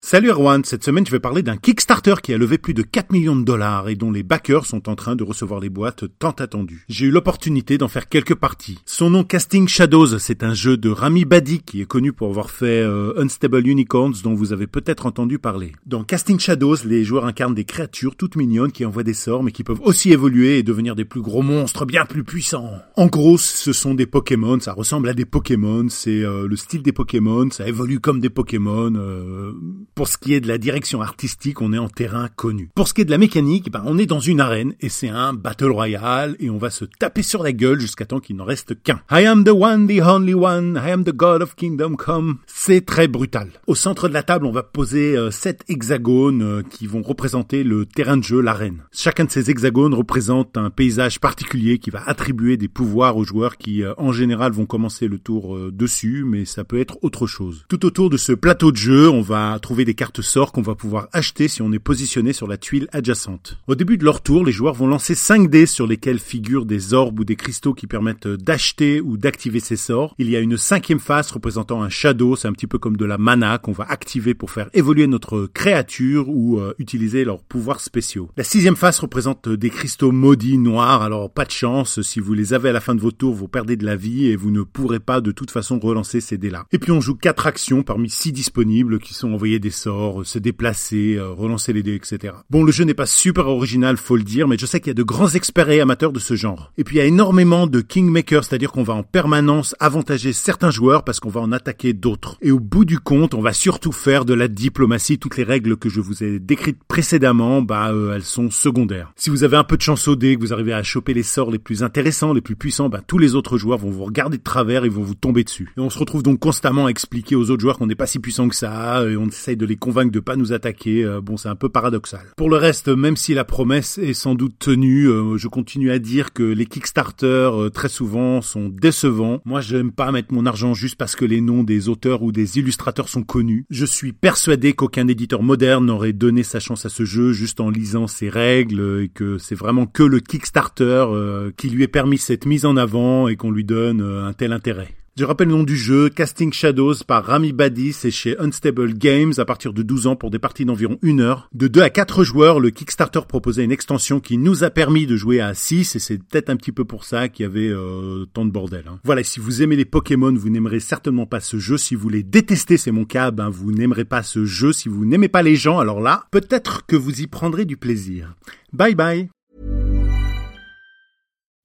Salut Erwan, cette semaine je vais parler d'un Kickstarter qui a levé plus de 4 millions de dollars et dont les backers sont en train de recevoir les boîtes tant attendues. J'ai eu l'opportunité d'en faire quelques parties. Son nom Casting Shadows, c'est un jeu de Rami Badi qui est connu pour avoir fait euh, Unstable Unicorns dont vous avez peut-être entendu parler. Dans Casting Shadows, les joueurs incarnent des créatures toutes mignonnes qui envoient des sorts mais qui peuvent aussi évoluer et devenir des plus gros monstres bien plus puissants. En gros, ce sont des Pokémon, ça ressemble à des Pokémon, c'est euh, le style des Pokémon, ça évolue comme des Pokémon. Euh, pour ce qui est de la direction artistique, on est en terrain connu. Pour ce qui est de la mécanique, ben, on est dans une arène et c'est un battle royale et on va se taper sur la gueule jusqu'à temps qu'il n'en reste qu'un. I am the one, the only one, I am the god of kingdom come. C'est très brutal. Au centre de la table, on va poser euh, sept hexagones euh, qui vont représenter le terrain de jeu, l'arène. Chacun de ces hexagones représente un paysage particulier qui va attribuer des pouvoirs aux joueurs qui, euh, en général, vont commencer le tour dessus, mais ça peut être autre chose. Tout autour de ce plateau de jeu, on va trouver des cartes sorts qu'on va pouvoir acheter si on est positionné sur la tuile adjacente. Au début de leur tour, les joueurs vont lancer 5 dés sur lesquels figurent des orbes ou des cristaux qui permettent d'acheter ou d'activer ces sorts. Il y a une cinquième phase représentant un shadow, c'est un petit peu comme de la mana qu'on va activer pour faire évoluer notre créature ou euh, utiliser leurs pouvoirs spéciaux. La sixième phase représente des cristaux maudits noirs, alors pas de chance, si vous les avez à la fin de vos tours, vous perdez de la vie et vous ne pourrez pas de toute façon relancer ces dés-là. Et puis on joue quatre actions parmi six disponibles qui sont envoyées des sorts, se déplacer, euh, relancer les dés, etc. Bon, le jeu n'est pas super original, faut le dire, mais je sais qu'il y a de grands experts et amateurs de ce genre. Et puis il y a énormément de kingmakers, c'est-à-dire qu'on va en permanence avantager certains joueurs parce qu'on va en attaquer d'autres. Et au bout du compte, on va surtout faire de la diplomatie. Toutes les règles que je vous ai décrites précédemment, bah euh, elles sont secondaires. Si vous avez un peu de chance au dé, que vous arrivez à choper les sorts les plus intéressants, les plus puissants, bah tous les autres joueurs vont vous regarder de travers et vont vous tomber dessus. Et on se retrouve donc constamment à expliquer aux autres joueurs qu'on n'est pas si puissant que ça, et on essaye de les convaincre de pas nous attaquer. Euh, bon, c'est un peu paradoxal. Pour le reste, même si la promesse est sans doute tenue, euh, je continue à dire que les Kickstarter euh, très souvent sont décevants. Moi, j'aime pas mettre mon argent juste parce que les noms des auteurs ou des illustrateurs sont connus. Je suis persuadé qu'aucun éditeur moderne n'aurait donné sa chance à ce jeu juste en lisant ses règles et que c'est vraiment que le Kickstarter qui lui ait permis cette mise en avant et qu'on lui donne un tel intérêt. Je rappelle le nom du jeu, Casting Shadows par Rami Badi, c'est chez Unstable Games à partir de 12 ans pour des parties d'environ une heure. De 2 à 4 joueurs, le Kickstarter proposait une extension qui nous a permis de jouer à 6 et c'est peut-être un petit peu pour ça qu'il y avait euh, tant de bordel. Hein. Voilà, si vous aimez les Pokémon, vous n'aimerez certainement pas ce jeu. Si vous les détestez, c'est mon cas, ben vous n'aimerez pas ce jeu. Si vous n'aimez pas les gens, alors là, peut-être que vous y prendrez du plaisir. Bye bye